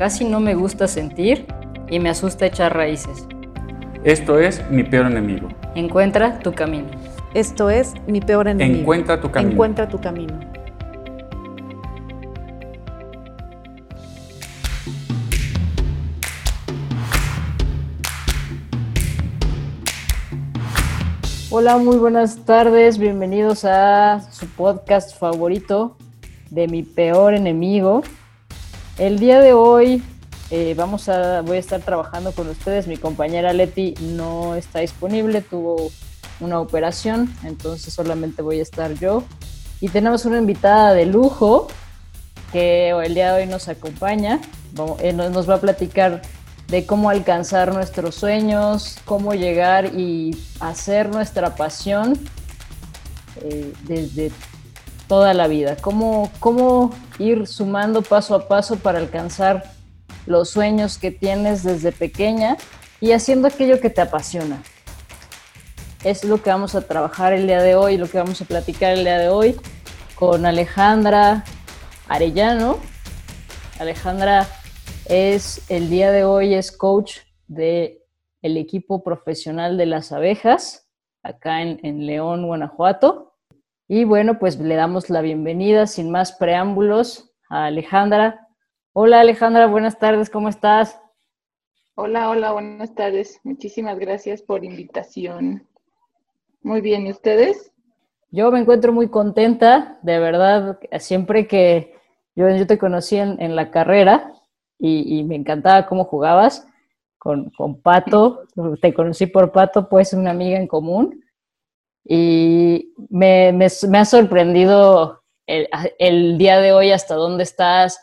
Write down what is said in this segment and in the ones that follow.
casi no me gusta sentir y me asusta echar raíces. Esto es mi peor enemigo. Encuentra tu camino. Esto es mi peor enemigo. Encuentra tu camino. Encuentra tu camino. Hola, muy buenas tardes. Bienvenidos a su podcast favorito de mi peor enemigo. El día de hoy eh, vamos a, voy a estar trabajando con ustedes. Mi compañera Leti no está disponible, tuvo una operación, entonces solamente voy a estar yo. Y tenemos una invitada de lujo que el día de hoy nos acompaña. Eh, nos va a platicar de cómo alcanzar nuestros sueños, cómo llegar y hacer nuestra pasión eh, desde toda la vida, cómo, cómo ir sumando paso a paso para alcanzar los sueños que tienes desde pequeña y haciendo aquello que te apasiona. Es lo que vamos a trabajar el día de hoy, lo que vamos a platicar el día de hoy con Alejandra Arellano. Alejandra es el día de hoy es coach de el equipo profesional de las abejas acá en, en León, Guanajuato. Y bueno, pues le damos la bienvenida sin más preámbulos a Alejandra. Hola Alejandra, buenas tardes, ¿cómo estás? Hola, hola, buenas tardes. Muchísimas gracias por invitación. Muy bien, ¿y ustedes? Yo me encuentro muy contenta, de verdad, siempre que yo, yo te conocí en, en la carrera, y, me encantaba cómo jugabas con, con, Pato. Te conocí por Pato, pues una amiga en común. Y me, me, ha sorprendido el, el, día de hoy hasta dónde estás,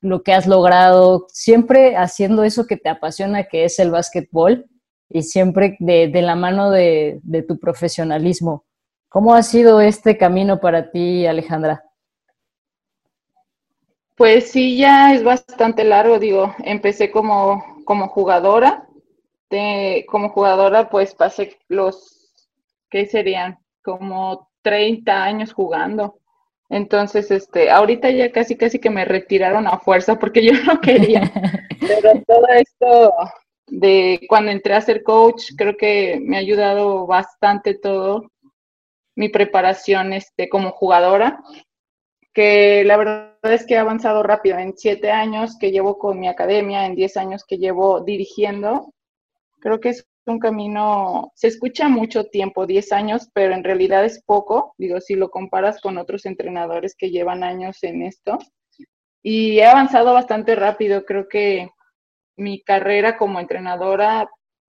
lo que has logrado, siempre haciendo eso que te apasiona, que es el básquetbol, y siempre de, de la mano de, de tu profesionalismo. ¿Cómo ha sido este camino para ti, Alejandra? Pues sí, ya es bastante largo, digo, empecé como, como jugadora, de, como jugadora pues pasé los, ¿qué serían? Como 30 años jugando. Entonces, este, ahorita ya casi casi que me retiraron a fuerza porque yo no quería. Pero todo esto de cuando entré a ser coach, creo que me ha ayudado bastante todo mi preparación este, como jugadora que la verdad es que he avanzado rápido. En siete años que llevo con mi academia, en diez años que llevo dirigiendo, creo que es un camino, se escucha mucho tiempo, diez años, pero en realidad es poco. Digo, si lo comparas con otros entrenadores que llevan años en esto. Y he avanzado bastante rápido. Creo que mi carrera como entrenadora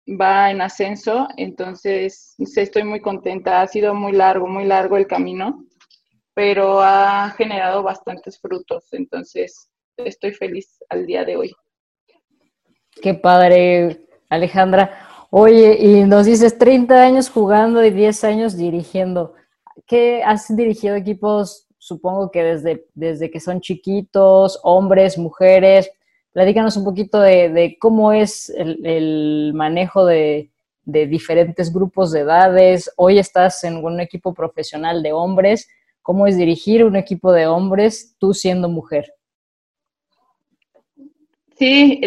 va en ascenso, entonces estoy muy contenta. Ha sido muy largo, muy largo el camino pero ha generado bastantes frutos, entonces estoy feliz al día de hoy. Qué padre, Alejandra. Oye, y nos dices 30 años jugando y 10 años dirigiendo. ¿Qué has dirigido equipos, supongo que desde, desde que son chiquitos, hombres, mujeres? Platícanos un poquito de, cómo es el, manejo de, de diferentes grupos de edades. Hoy estás en un equipo profesional de hombres cómo es dirigir un equipo de hombres tú siendo mujer. Sí,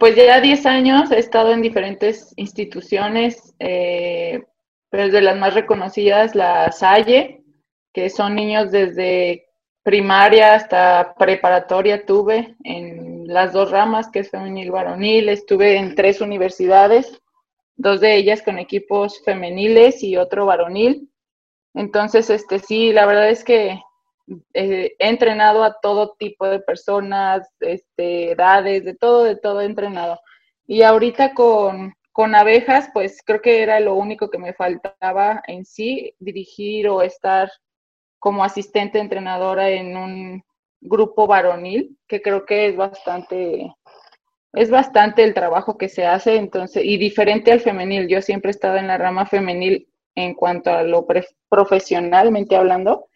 pues ya 10 años he estado en diferentes instituciones, eh, desde las más reconocidas, la Salle, que son niños desde primaria hasta preparatoria tuve en las dos ramas, que es femenil varonil. Estuve en tres universidades, dos de ellas con equipos femeniles y otro varonil. Entonces, este sí, la verdad es que eh, he entrenado a todo tipo de personas, este, edades, de todo, de todo he entrenado. Y ahorita con, con abejas, pues creo que era lo único que me faltaba en sí, dirigir o estar como asistente entrenadora en un grupo varonil, que creo que es bastante es bastante el trabajo que se hace, entonces, y diferente al femenil. Yo siempre he estado en la rama femenil en cuanto a lo profesionalmente hablando.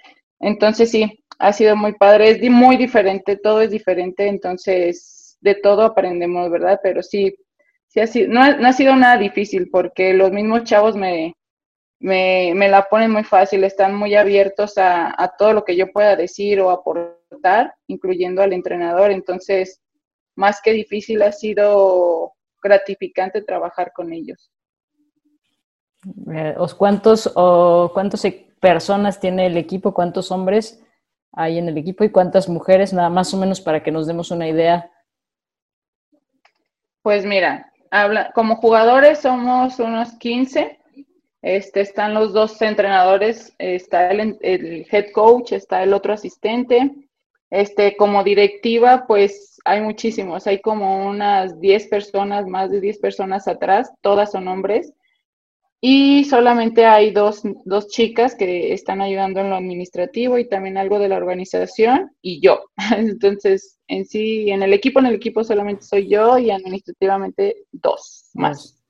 Entonces, sí, ha sido muy padre, es muy diferente, todo es diferente, entonces, de todo aprendemos, ¿verdad? Pero sí, sí ha sido, no, ha, sido nada difícil porque los mismos chavos me, me, me, la ponen muy fácil, están muy abiertos a todo lo que yo pueda decir o aportar, incluyendo al entrenador. Entonces, más que difícil, ha sido gratificante trabajar con ellos. Eh, ¿Cuántos, o cuántas personas tiene el equipo? ¿Cuántos hombres hay en el equipo y cuántas mujeres? Nada más o menos para que nos demos una idea. Pues mira, como jugadores somos unos 15. Este, están los dos entrenadores, está el, el head coach, está el otro asistente. Este, como directiva, pues hay muchísimos, hay como unas 10 personas, más de 10 personas atrás, todas son hombres. Y solamente hay dos, dos, chicas que están ayudando en lo administrativo y también algo de la organización y yo. Entonces, en sí, en el equipo, en el equipo solamente soy yo y administrativamente dos más.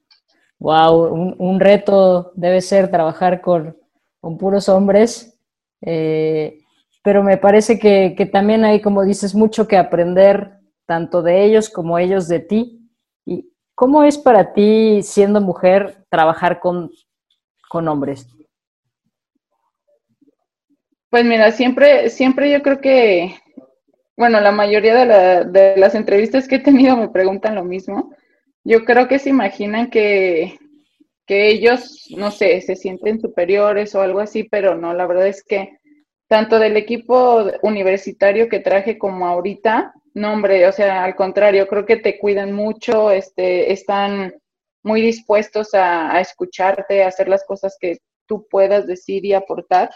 Wow, un, reto debe ser trabajar con, con puros hombres. Eh, pero me parece que, que, también hay, como dices, mucho que aprender tanto de ellos como ellos de ti. ¿Y cómo es para ti, siendo mujer, trabajar con, con hombres? Pues mira, siempre, siempre yo creo que, bueno, la mayoría de las entrevistas que he tenido me preguntan lo mismo. Yo creo que se imaginan que, que ellos, no sé, se sienten superiores o algo así, pero no, la verdad es que tanto del equipo universitario que traje como ahorita, no, hombre, o sea, al contrario, creo que te cuidan mucho, este, están muy dispuestos a, escucharte, a hacer las cosas que tú puedas decir y aportar.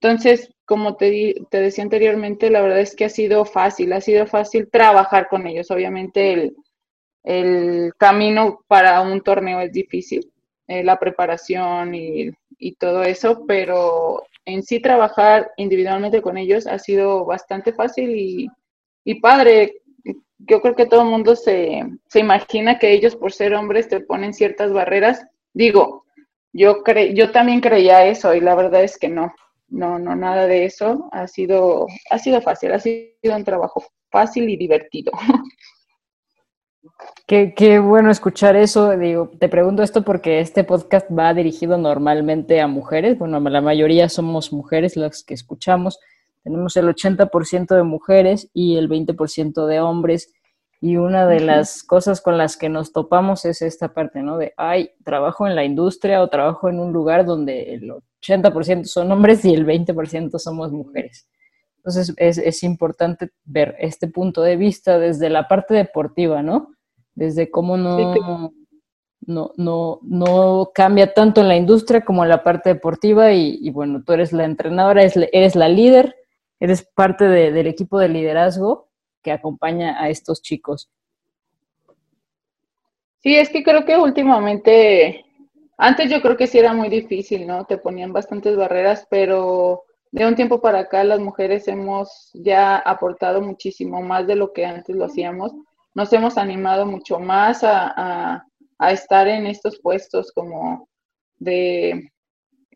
Entonces, como te, te, decía anteriormente, la verdad es que ha sido fácil, ha sido fácil trabajar con ellos. Obviamente el, el camino para un torneo es difícil, eh, la preparación y, y todo eso, pero en sí trabajar individualmente con ellos ha sido bastante fácil y, y padre. Yo creo que todo el mundo se, se, imagina que ellos por ser hombres te ponen ciertas barreras. Digo, yo, cre yo también creía eso y la verdad es que no, no, no, nada de eso. Ha sido, ha sido fácil, ha sido un trabajo fácil y divertido. Qué, qué, bueno escuchar eso. Digo, te pregunto esto porque este podcast va dirigido normalmente a mujeres. Bueno, la mayoría somos mujeres las que escuchamos. Tenemos el 80% de mujeres y el 20% de hombres. Y una de las cosas con las que nos topamos es esta parte, ¿no? De, ay, trabajo en la industria o trabajo en un lugar donde el 80% son hombres y el 20% somos mujeres. Entonces es, es, importante ver este punto de vista desde la parte deportiva, ¿no? Desde cómo no, no, no, no cambia tanto en la industria como en la parte deportiva y, y bueno, tú eres la entrenadora, eres, eres la líder eres parte del equipo de liderazgo que acompaña a estos chicos. Sí, es que creo que últimamente, antes yo creo que sí era muy difícil, ¿no? Te ponían bastantes barreras, pero de un tiempo para acá las mujeres hemos ya aportado muchísimo más de lo que antes lo hacíamos. Nos hemos animado mucho más a, estar en estos puestos como de,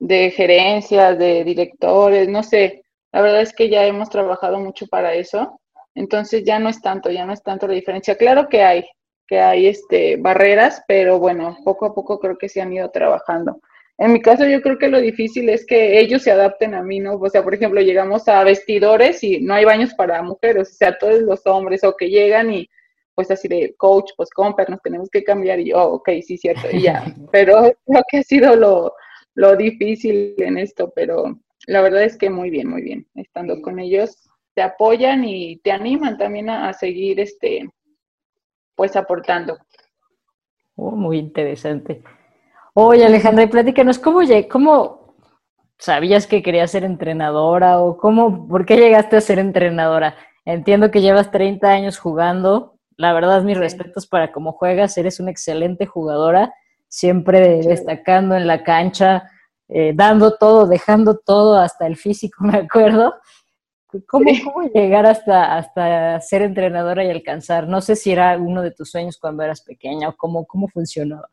de gerencias, de directores, no sé, la verdad es que ya hemos trabajado mucho para eso, entonces ya no es tanto, ya no es tanto la diferencia. Claro que hay, que hay este, barreras, pero bueno, poco a poco creo que se han ido trabajando. En mi caso yo creo que lo difícil es que ellos se adapten a mí, ¿no? O sea, por ejemplo, llegamos a vestidores y no hay baños para mujeres, o sea, todos los hombres o que llegan y pues así de coach, pues compra, nos tenemos que cambiar y yo, oh, ok, sí, cierto, y ya. Pero creo que ha sido lo, lo difícil en esto, pero la verdad es que muy bien, muy bien. Estando con ellos, te apoyan y te animan también a, seguir, este, pues aportando. Oh, muy interesante. Oye, Alejandra, platícanos, ¿cómo, ¿cómo sabías que querías ser entrenadora o cómo, por qué llegaste a ser entrenadora? Entiendo que llevas 30 años jugando. La verdad, mis respetos para cómo juegas. Eres una excelente jugadora, siempre destacando en la cancha, eh, dando todo, dejando todo, hasta el físico, me acuerdo. ¿Cómo, ¿Cómo, llegar hasta, hasta ser entrenadora y alcanzar? No sé si era uno de tus sueños cuando eras pequeña o cómo, cómo funcionaba.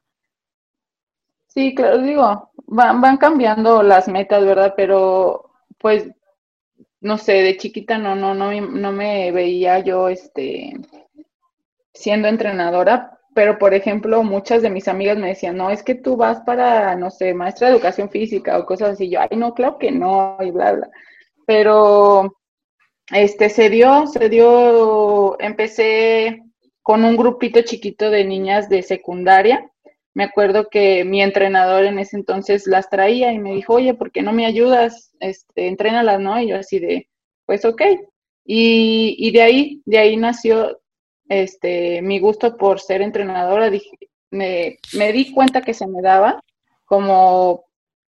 Sí, claro, digo, van, van cambiando las metas, ¿verdad? Pero pues, no sé, de chiquita no, no, no, no me veía yo este siendo entrenadora, pero por ejemplo, muchas de mis amigas me decían, no, es que tú vas para, no sé, maestra de educación física o cosas así. Yo, ay, no, claro que no, y bla, bla. Pero, este, se dio, se dio, empecé con un grupito chiquito de niñas de secundaria. Me acuerdo que mi entrenador en ese entonces las traía y me dijo, oye, ¿por qué no me ayudas? Este, entrénalas, ¿no? Y yo así de, pues ok. Y, y de ahí, de ahí nació este, mi gusto por ser entrenadora, me, di cuenta que se me daba como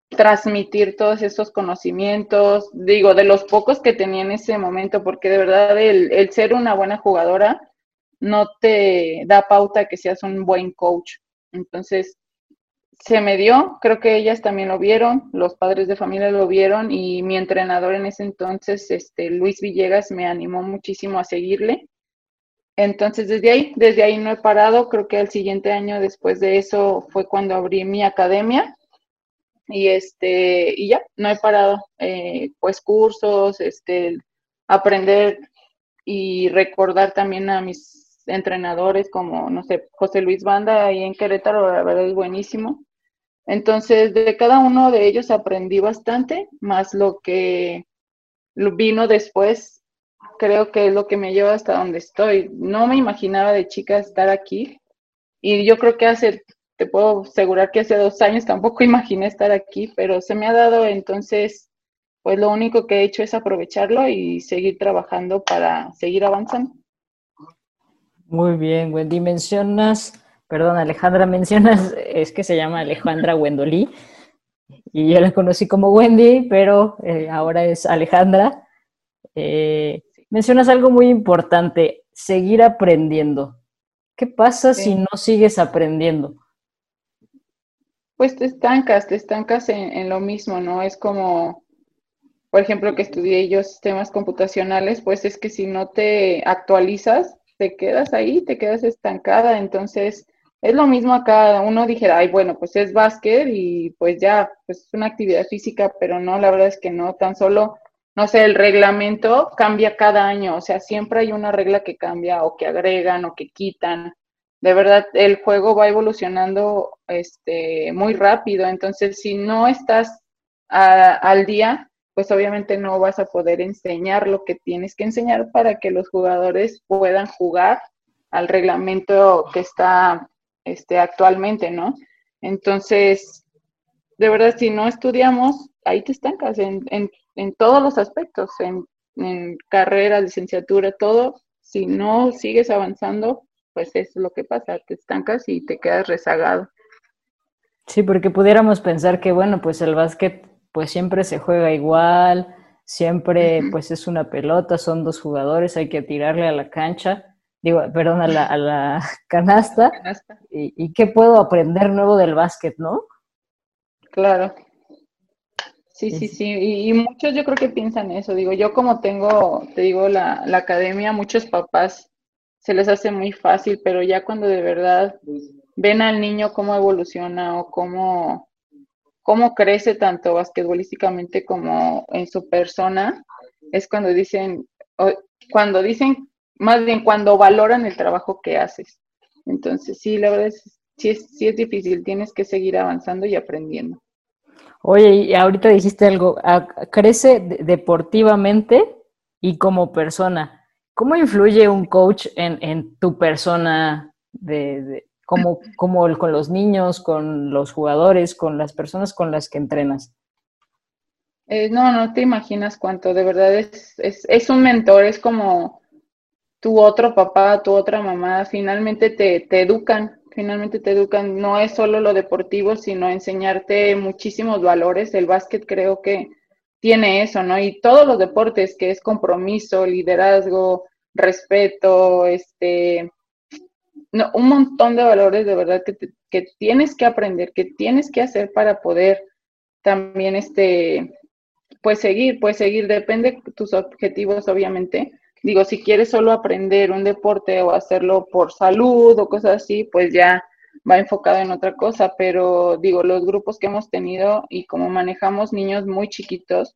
transmitir todos estos conocimientos, digo, de los pocos que tenía en ese momento, porque de verdad el, el ser una buena jugadora no te da pauta que seas un buen coach. Entonces, se me dio, creo que ellas también lo vieron, los padres de familia lo vieron y mi entrenador en ese entonces, este Luis Villegas, me animó muchísimo a seguirle entonces, desde ahí, desde ahí no he parado. Creo que el siguiente año después de eso fue cuando abrí mi academia. Y este, y ya, no he parado. Eh, pues cursos, este, aprender y recordar también a mis entrenadores como, no sé, José Luis Banda ahí en Querétaro, la verdad es buenísimo. Entonces, de cada uno de ellos aprendí bastante, más lo que vino después creo que es lo que me lleva hasta donde estoy. No me imaginaba de chica estar aquí y yo creo que hace, te puedo asegurar que hace dos años tampoco imaginé estar aquí, pero se me ha dado entonces, pues lo único que he hecho es aprovecharlo y seguir trabajando para seguir avanzando. Muy bien, Wendy, mencionas, perdón Alejandra, mencionas, es que se llama Alejandra Wendolí y yo la conocí como Wendy, pero eh, ahora es Alejandra. Eh, mencionas algo muy importante, seguir aprendiendo. ¿Qué pasa si no sigues aprendiendo? Pues te estancas, te estancas en, lo mismo, ¿no? Es como, por ejemplo, que estudié yo sistemas computacionales, pues es que si no te actualizas, te quedas ahí, te quedas estancada. Entonces, es lo mismo acá. Uno dijera, ay, bueno, pues es básquet y pues ya, pues es una actividad física, pero no, la verdad es que no, tan solo no sé, el reglamento cambia cada año, o sea, siempre hay una regla que cambia o que agregan o que quitan. De verdad, el juego va evolucionando este, muy rápido, entonces si no estás al día, pues obviamente no vas a poder enseñar lo que tienes que enseñar para que los jugadores puedan jugar al reglamento que está este, actualmente, ¿no? Entonces, de verdad, si no estudiamos, ahí te estancas en, en en todos los aspectos, en, carrera, licenciatura, todo. Si no sigues avanzando, pues es lo que pasa, te estancas y te quedas rezagado. Sí, porque pudiéramos pensar que, bueno, pues el básquet pues siempre se juega igual, siempre pues es una pelota, son dos jugadores, hay que tirarle a la cancha, digo, perdón, a la, a la canasta. ¿Y, ¿Y, qué puedo aprender nuevo del básquet, no? Claro. Sí, sí, sí, y, muchos yo creo que piensan eso, digo, yo como tengo, te digo, la, la academia, muchos papás se les hace muy fácil, pero ya cuando de verdad ven al niño cómo evoluciona o cómo, cómo crece tanto basquetbolísticamente como en su persona, es cuando dicen, cuando dicen, más bien cuando valoran el trabajo que haces. Entonces, sí, la verdad es, sí es, sí es difícil, tienes que seguir avanzando y aprendiendo. Oye, y ahorita dijiste algo, crece deportivamente y como persona. ¿Cómo influye un coach en, tu persona, de, como, como con los niños, con los jugadores, con las personas con las que entrenas? Eh, no, no te imaginas cuánto, de verdad es, es, es, un mentor, es como tu otro papá, tu otra mamá, finalmente te, te educan, finalmente te educan, no es solo lo deportivo, sino enseñarte muchísimos valores. El básquet creo que tiene eso, ¿no? Y todos los deportes, que es compromiso, liderazgo, respeto, este, no, un montón de valores de verdad que, que tienes que aprender, que tienes que hacer para poder también este, pues seguir, pues seguir, depende de tus objetivos, obviamente. Digo, si quieres solo aprender un deporte o hacerlo por salud o cosas así, pues ya va enfocado en otra cosa, pero digo, los grupos que hemos tenido y como manejamos niños muy chiquitos,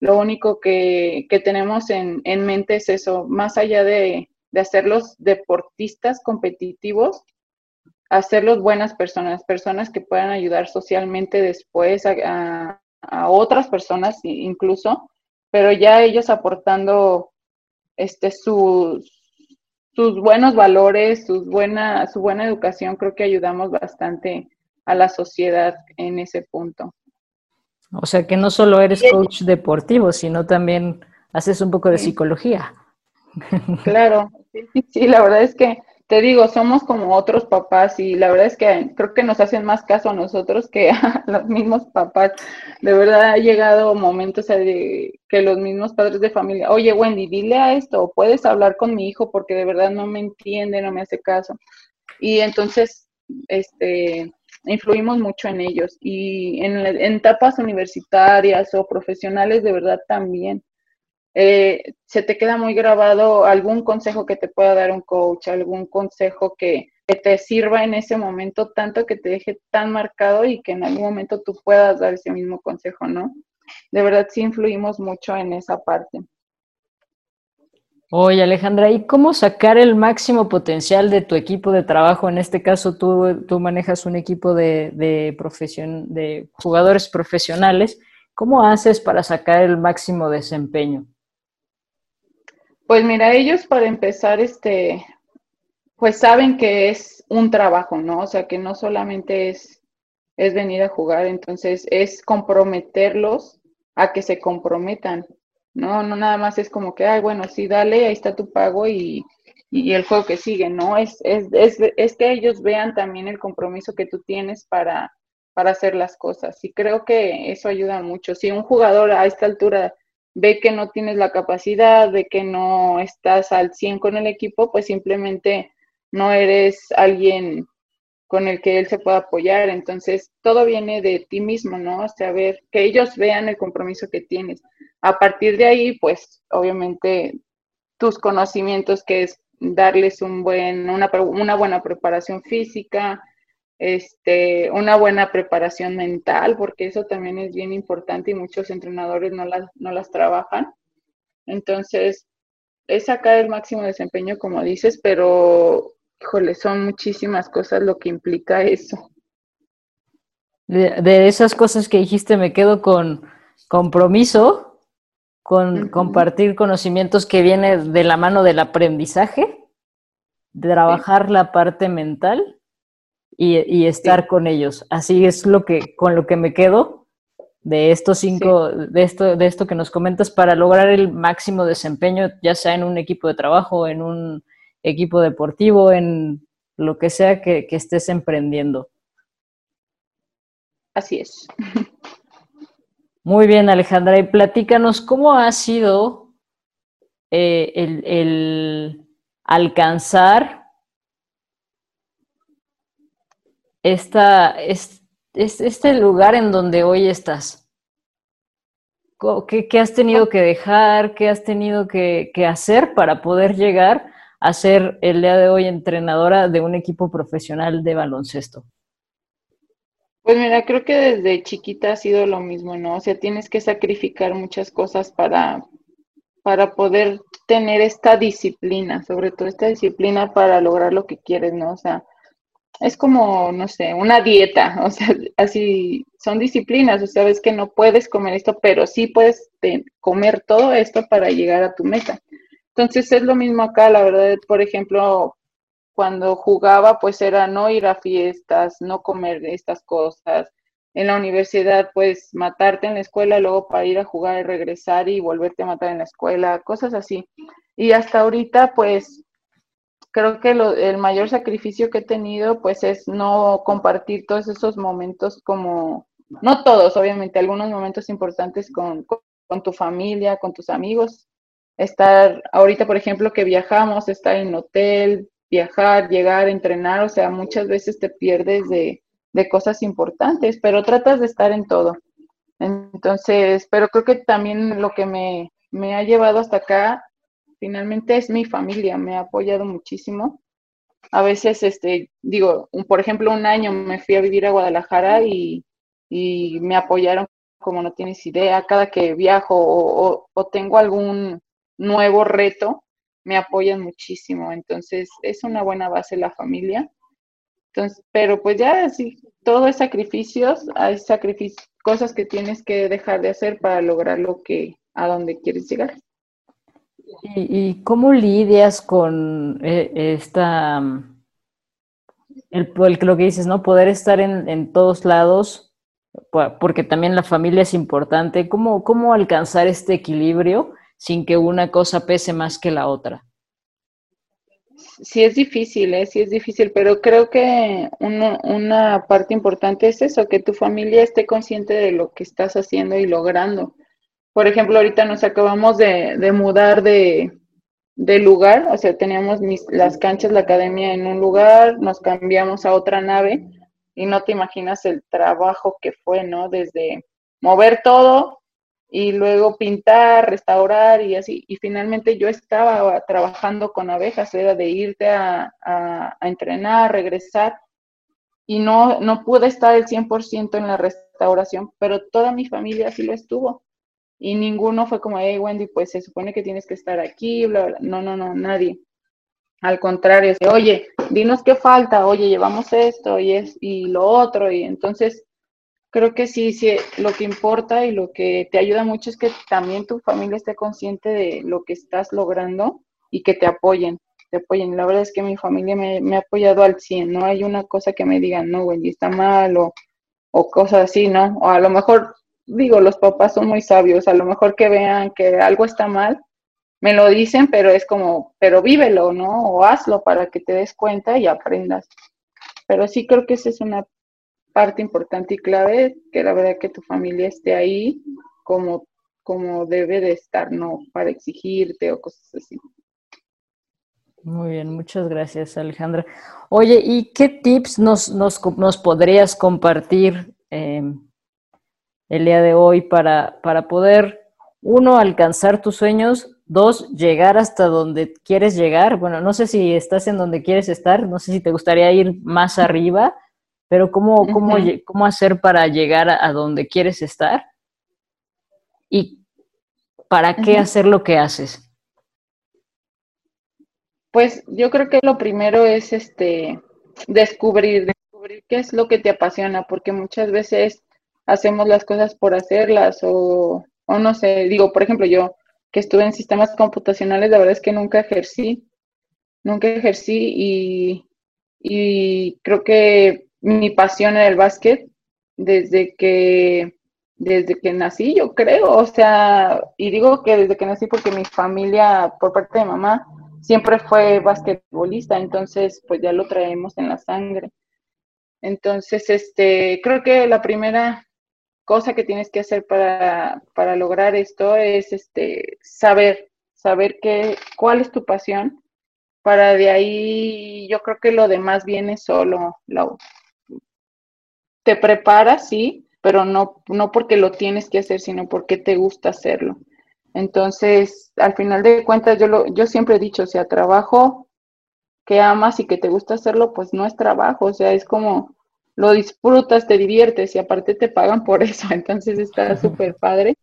lo único que, tenemos en, mente es eso, más allá de, de hacerlos deportistas competitivos, hacerlos buenas personas, personas que puedan ayudar socialmente después a, otras personas incluso, pero ya ellos aportando este sus, sus buenos valores, sus buena, su buena educación, creo que ayudamos bastante a la sociedad en ese punto. O sea que no solo eres coach deportivo, sino también haces un poco de psicología. Claro, sí, la verdad es que te digo, somos como otros papás y la verdad es que creo que nos hacen más caso a nosotros que a los mismos papás. De verdad ha llegado momentos de que los mismos padres de familia, oye Wendy, dile a esto, puedes hablar con mi hijo porque de verdad no me entiende, no me hace caso. Y entonces, este, influimos mucho en ellos y en, en etapas universitarias o profesionales de verdad también. Eh, se te queda muy grabado algún consejo que te pueda dar un coach, algún consejo que, te sirva en ese momento, tanto que te deje tan marcado y que en algún momento tú puedas dar ese mismo consejo, ¿no? De verdad sí influimos mucho en esa parte. Oye, Alejandra, ¿y cómo sacar el máximo potencial de tu equipo de trabajo? En este caso, tú, tú manejas un equipo de, de, de jugadores profesionales. ¿Cómo haces para sacar el máximo desempeño? Pues mira, ellos para empezar, este, pues saben que es un trabajo, ¿no? O sea, que no solamente es, es venir a jugar, entonces es comprometerlos a que se comprometan, ¿no? No nada más es como que, ay, bueno, sí, dale, ahí está tu pago y, y el juego que sigue, ¿no? Es, es, es, es que ellos vean también el compromiso que tú tienes para, para hacer las cosas. Y creo que eso ayuda mucho. Si un jugador a esta altura ve que no tienes la capacidad, de que no estás al 100 con el equipo, pues simplemente no eres alguien con el que él se pueda apoyar. Entonces, todo viene de ti mismo, ¿no? O sea, ver que ellos vean el compromiso que tienes. A partir de ahí, pues, obviamente, tus conocimientos, que es darles un buen, una, una buena preparación física, este, una buena preparación mental, porque eso también es bien importante y muchos entrenadores no las, no las trabajan. Entonces, es sacar el máximo desempeño, como dices, pero, híjole, son muchísimas cosas lo que implica eso. De, esas cosas que dijiste, me quedo con compromiso, con compartir conocimientos que viene de la mano del aprendizaje, de trabajar la parte mental y, estar con ellos. Así es lo que, con lo que me quedo de estos cinco, de, esto, de esto que nos comentas para lograr el máximo desempeño, ya sea en un equipo de trabajo, en un equipo deportivo, en lo que sea que, estés emprendiendo. Así es. Muy bien, Alejandra, y platícanos cómo ha sido eh, el, el alcanzar esta, es, este lugar en donde hoy estás? ¿Qué, has tenido que dejar? ¿Qué has tenido que, hacer para poder llegar a ser el día de hoy entrenadora de un equipo profesional de baloncesto? Pues mira, creo que desde chiquita ha sido lo mismo, ¿no? O sea, tienes que sacrificar muchas cosas para, para poder tener esta disciplina, sobre todo esta disciplina para lograr lo que quieres, ¿no? O sea, es como, no sé, una dieta, o sea, así son disciplinas, o sea, sabes que no puedes comer esto, pero sí puedes comer todo esto para llegar a tu meta. Entonces es lo mismo acá, la verdad, por ejemplo, cuando jugaba, pues era no ir a fiestas, no comer estas cosas. En la universidad, pues matarte en la escuela, luego para ir a jugar y regresar y volverte a matar en la escuela, cosas así. Y hasta ahorita, pues creo que el mayor sacrificio que he tenido pues es no compartir todos esos momentos como, no todos, obviamente, algunos momentos importantes con, con, tu familia, con tus amigos. Estar, ahorita por ejemplo que viajamos, estar en hotel, viajar, llegar, entrenar, o sea, muchas veces te pierdes de, de cosas importantes, pero tratas de estar en todo. Entonces, pero creo que también lo que me, me ha llevado hasta acá, finalmente es mi familia, me ha apoyado muchísimo. A veces, este, digo, por ejemplo, un año me fui a vivir a Guadalajara y, y me apoyaron como no tienes idea. Cada que viajo o, o, tengo algún nuevo reto, me apoyan muchísimo. Entonces, es una buena base la familia. Entonces, pero pues ya sí, todo es sacrificios, hay sacrificios, cosas que tienes que dejar de hacer para lograr lo que, a donde quieres llegar. ¿Y, cómo lidias con eh, esta, el, lo que dices, ¿no? Poder estar en, en, todos lados, porque también la familia es importante. ¿Cómo, ¿Cómo alcanzar este equilibrio sin que una cosa pese más que la otra? sí es difícil, ¿eh? sí es difícil, pero creo que una parte importante es eso, que tu familia esté consciente de lo que estás haciendo y logrando. Por ejemplo, ahorita nos acabamos de, mudar de, lugar, o sea, teníamos las canchas, la academia en un lugar, nos cambiamos a otra nave y no te imaginas el trabajo que fue, ¿no? Desde mover todo, y luego pintar, restaurar y así. Y finalmente yo estaba trabajando con abejas, era de irte a, a, entrenar, regresar, y no, no pude estar el 100% en la restauración, pero toda mi familia sí lo estuvo. Y ninguno fue como, hey Wendy, pues se supone que tienes que estar aquí, bla, bla. No, no, no, nadie. Al contrario, oye, dinos qué falta, oye, llevamos esto y, es, y lo otro. Y entonces creo que sí, sí, lo que importa y lo que te ayuda mucho es que también tu familia esté consciente de lo que estás logrando y que te apoyen, te apoyen. La verdad es que mi familia me, ha apoyado al 100, no hay una cosa que me digan, no, Wendy, está mal o, o cosas así, ¿no? O a lo mejor, digo, los papás son muy sabios, a lo mejor que vean que algo está mal, me lo dicen, pero es como, pero vívelo, ¿no? O hazlo para que te des cuenta y aprendas. Pero sí creo que esa es una parte importante y clave, que la verdad que tu familia esté ahí como, como debe de estar, no para exigirte o cosas así. Muy bien, muchas gracias Alejandra. Oye, ¿y qué tips nos, nos, nos podrías compartir em, el día de hoy para, para poder, uno, alcanzar tus sueños, dos, llegar hasta donde quieres llegar? Bueno, no sé si estás en donde quieres estar, no sé si te gustaría ir más arriba pero ¿cómo, cómo, cómo hacer para llegar a, donde quieres estar? ¿Y para qué hacer lo que haces? Pues yo creo que lo primero es este descubrir, descubrir qué es lo que te apasiona, porque muchas veces hacemos las cosas por hacerlas o, o no sé, digo, por ejemplo, yo que estuve en sistemas computacionales, la verdad es que nunca ejercí, nunca ejercí y, y creo que mi pasión en el básquet desde que desde que nací, yo creo, o sea, y digo que desde que nací porque mi familia, por parte de mamá, siempre fue basquetbolista, entonces pues ya lo traemos en la sangre. Entonces, este, creo que la primera cosa que tienes que hacer para, para lograr esto es este, saber, saber qué, cuál es tu pasión, para de ahí yo creo que lo demás viene solo, te preparas, sí, pero no, no porque lo tienes que hacer, sino porque te gusta hacerlo. Entonces, al final de cuentas, yo, lo, yo siempre he dicho, o sea, trabajo que amas y que te gusta hacerlo, pues no es trabajo, o sea, es como lo disfrutas, te diviertes y aparte te pagan por eso, entonces está súper padre.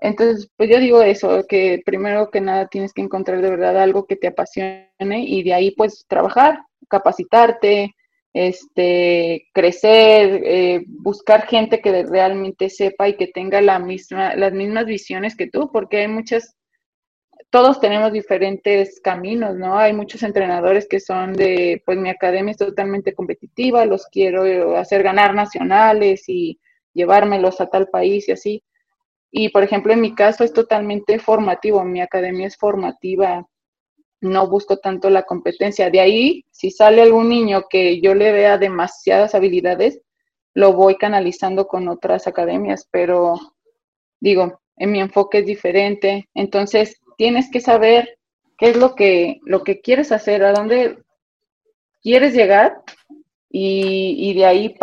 Entonces, pues yo digo eso, que primero que nada tienes que encontrar de verdad algo que te apasione y de ahí pues trabajar, capacitarte, este, crecer, eh, buscar gente que realmente sepa y que tenga la misma, las mismas visiones que tú, porque hay muchas, todos tenemos diferentes caminos, ¿no? Hay muchos entrenadores que son de, pues mi academia es totalmente competitiva, los quiero hacer ganar nacionales y llevármelos a tal país y así. Y por ejemplo, en mi caso es totalmente formativo, mi academia es formativa, no busco tanto la competencia. De ahí, si sale algún niño que yo le vea demasiadas habilidades, lo voy canalizando con otras academias, pero digo, en mi enfoque es diferente. Entonces, tienes que saber qué es lo que, lo que quieres hacer, a dónde quieres llegar y, de ahí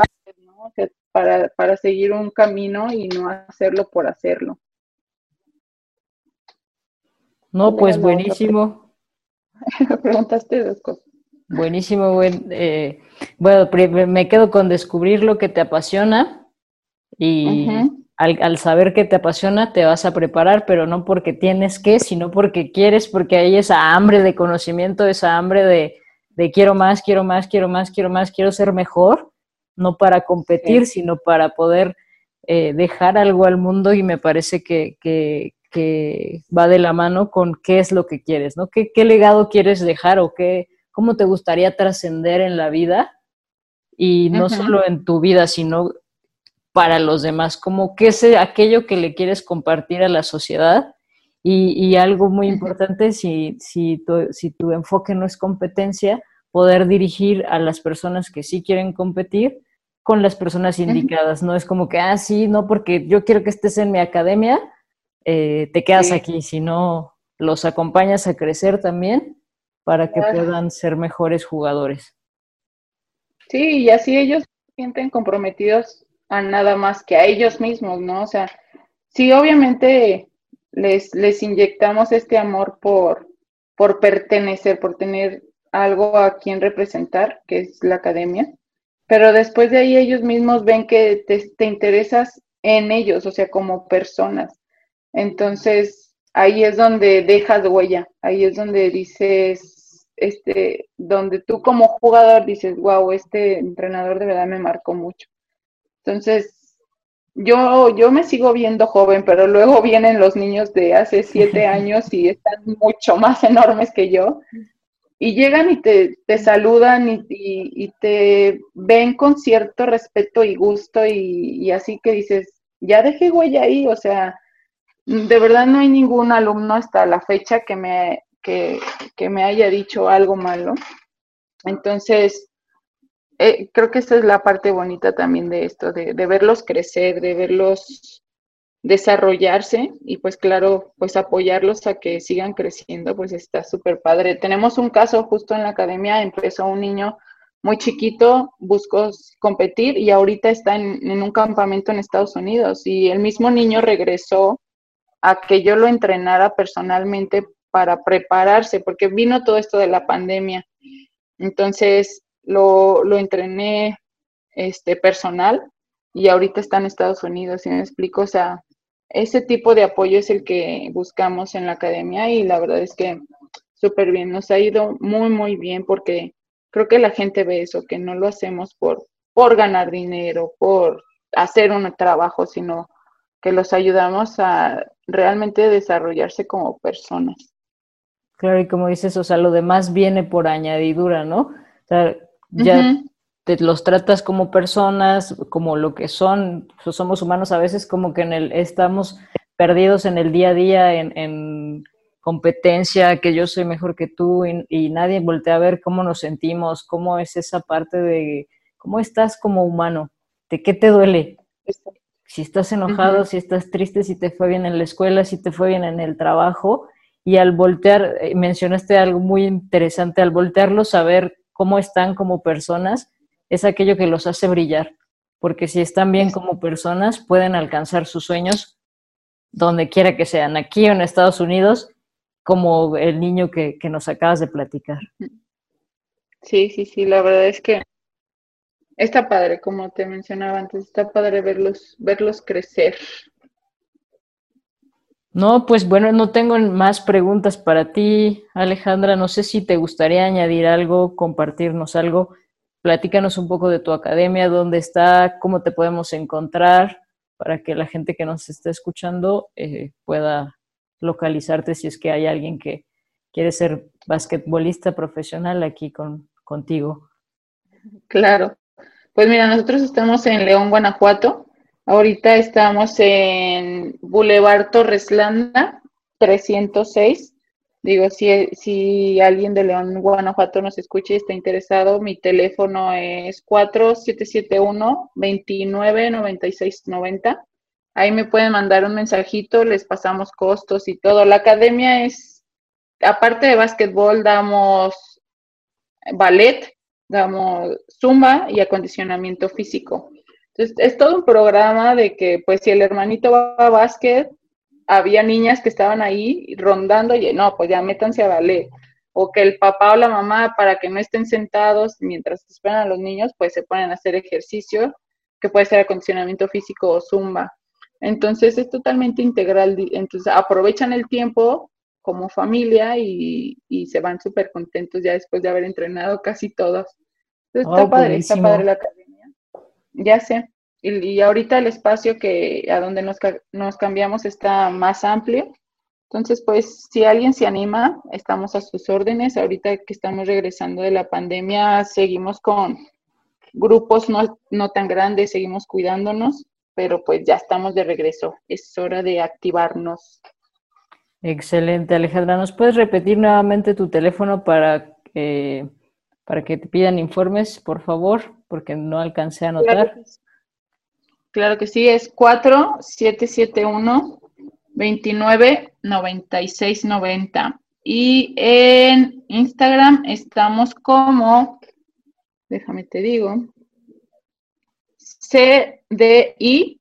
para, para seguir un camino y no hacerlo por hacerlo. No, pues buenísimo. Preguntaste dos cosas. Buenísimo, buen. Eh, bueno, me quedo con descubrir lo que te apasiona y al, saber que te apasiona te vas a preparar, pero no porque tienes que, sino porque quieres, porque hay esa hambre de conocimiento, esa hambre de, de quiero más, quiero más, quiero más, quiero más, quiero ser mejor, no para competir, sino para poder eh, dejar algo al mundo y me parece que, que, que, va de la mano con qué es lo que quieres, ¿no? ¿Qué, qué legado quieres dejar o qué, cómo te gustaría trascender en la vida? Y no solo en tu vida, sino para los demás, como qué es aquello que le quieres compartir a la sociedad. Y, y algo muy importante, si, si, tu, si tu enfoque no es competencia, poder dirigir a las personas que sí quieren competir con las personas indicadas. No es como que, ah, sí, no, porque yo quiero que estés en mi academia, eh, te quedas aquí, sino los acompañas a crecer también para que puedan ser mejores jugadores. Sí, y así ellos se sienten comprometidos a nada más que a ellos mismos, ¿no? O sea, sí, obviamente les, les inyectamos este amor por, por pertenecer, por tener algo a quien representar, que es la academia, pero después de ahí ellos mismos ven que te, te interesas en ellos, o sea, como personas. Entonces, ahí es donde dejas huella, ahí es donde dices, este, donde tú como jugador dices, wow, este entrenador de verdad me marcó mucho. Entonces, yo, yo me sigo viendo joven, pero luego vienen los niños de hace siete años y están mucho más enormes que yo. Y llegan y te, te saludan y, y, te ven con cierto respeto y gusto y, y así que dices, ya dejé huella ahí, o sea, de verdad no hay ningún alumno hasta la fecha que me, que, me haya dicho algo malo. Entonces, eh, creo que esta es la parte bonita también de esto, de, de, verlos crecer, de verlos desarrollarse y pues claro, pues apoyarlos a que sigan creciendo, pues está súper padre. Tenemos un caso justo en la academia, empezó un niño muy chiquito, buscó competir y ahorita está en, en un campamento en Estados Unidos y el mismo niño regresó a que yo lo entrenara personalmente para prepararse, porque vino todo esto de la pandemia. Entonces lo, lo entrené este, personal y ahorita está en Estados Unidos, y me explico? O sea, ese tipo de apoyo es el que buscamos en la academia y la verdad es que súper bien, nos ha ido muy, muy bien porque creo que la gente ve eso, que no lo hacemos por, por ganar dinero, por hacer un trabajo, sino que los ayudamos a realmente desarrollarse como personas. Claro, y como dices, o sea, lo demás viene por añadidura, ¿no? O sea, ya te los tratas como personas, como lo que son, pues, somos humanos a veces como que en el, estamos perdidos en el día a día, en, competencia, que yo soy mejor que tú y, y, nadie voltea a ver cómo nos sentimos, cómo es esa parte de cómo estás como humano, de qué te duele, si estás enojado, si estás triste, si te fue bien en la escuela, si te fue bien en el trabajo. Y al voltear, eh, mencionaste algo muy interesante, al voltearlos a ver cómo están como personas, es aquello que los hace brillar. Porque si están bien como personas, pueden alcanzar sus sueños donde quiera que sean, aquí o en Estados Unidos, como el niño que, que nos acabas de platicar. Sí, sí, sí, la verdad es que Está padre, como te mencionaba antes, está padre verlos, verlos crecer. No, pues bueno, no tengo más preguntas para ti, Alejandra. No sé si te gustaría añadir algo, compartirnos algo. Platícanos un poco de tu academia, dónde está, cómo te podemos encontrar, para que la gente que nos esté escuchando eh, pueda localizarte si es que hay alguien que quiere ser basquetbolista profesional aquí con, contigo. Claro, pues mira, nosotros estamos en León, Guanajuato. Ahorita estamos en Boulevard Torreslanda, 306. Digo, si, si alguien de León, Guanajuato nos escucha y está interesado, mi teléfono es 4771-299690. Ahí me pueden mandar un mensajito, les pasamos costos y todo. La academia es, aparte de básquetbol, damos ballet, damos zumba y acondicionamiento físico. Entonces, es todo un programa de que, pues, si el hermanito va a básquet, había niñas que estaban ahí rondando y no, pues ya métanse a ballet. O que el papá o la mamá, para que no estén sentados mientras esperan a los niños, pues se ponen a hacer ejercicio, que puede ser acondicionamiento físico o zumba. Entonces es totalmente integral. Entonces aprovechan el tiempo como familia y, se van súper contentos ya después de haber entrenado casi todos. Entonces está padre, está padre la. Ya sé. Y, ahorita el espacio que a donde nos, nos cambiamos está más amplio. Entonces, pues, si alguien se anima, estamos a sus órdenes. Ahorita que estamos regresando de la pandemia, seguimos con grupos no, no tan grandes, seguimos cuidándonos pero pues ya estamos de regreso. Es hora de activarnos. Excelente, Alejandra. ¿Nos puedes repetir nuevamente tu teléfono para, para que te pidan informes, por favor? Porque no alcancé a anotar. Claro que sí, es 4771 29 96 90. Y en Instagram estamos como, déjame te digo, CDIJ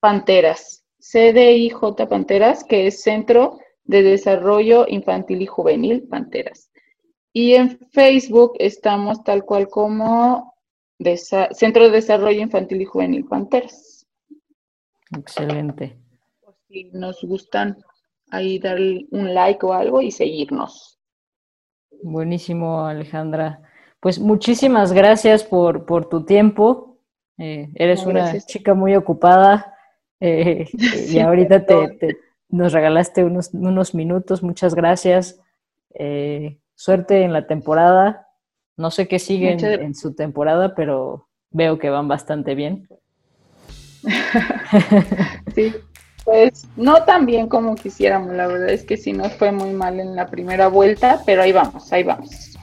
Panteras. CDIJ Panteras, que es Centro de Desarrollo Infantil y Juvenil Panteras. Y en Facebook estamos tal cual como Centro de Desarrollo Infantil y Juvenil Panteras. Excelente. si nos gustan, ahí darle un like o algo y seguirnos. Buenísimo, Alejandra. Pues muchísimas gracias por, por tu tiempo. Eh, eres una chica muy ocupada eh, y ahorita te, nos regalaste unos, unos minutos. Muchas gracias. Eh, suerte en la temporada. No sé qué sigue en, su temporada, pero veo que van bastante bien. sí, pues no tan bien como quisiéramos. La verdad es que sí nos fue muy mal en la primera vuelta, pero ahí vamos, ahí vamos.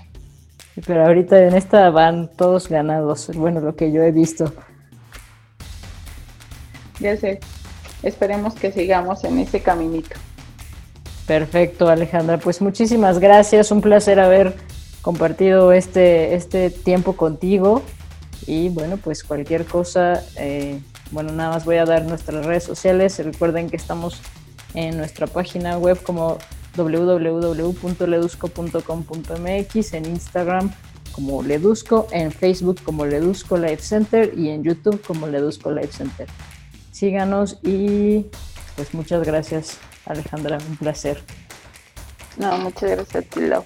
Pero ahorita en esta van todos ganados, bueno, lo que yo he visto. Ya sé, esperemos que sigamos en ese caminito. Perfecto, Alejandra. Pues muchísimas gracias, un placer haber compartido este, este tiempo contigo. Y bueno, pues cualquier cosa, eh, bueno, nada más voy a dar nuestras redes sociales. Recuerden que estamos en nuestra página web como www.ledusco.com.mx, en Instagram como Ledusco, en Facebook como Ledusco Life Center y en YouTube como Ledusco Life Center. Síganos y pues muchas gracias Alejandra, un placer. No, muchas gracias a ti, Lau.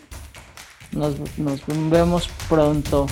nos vemos pronto.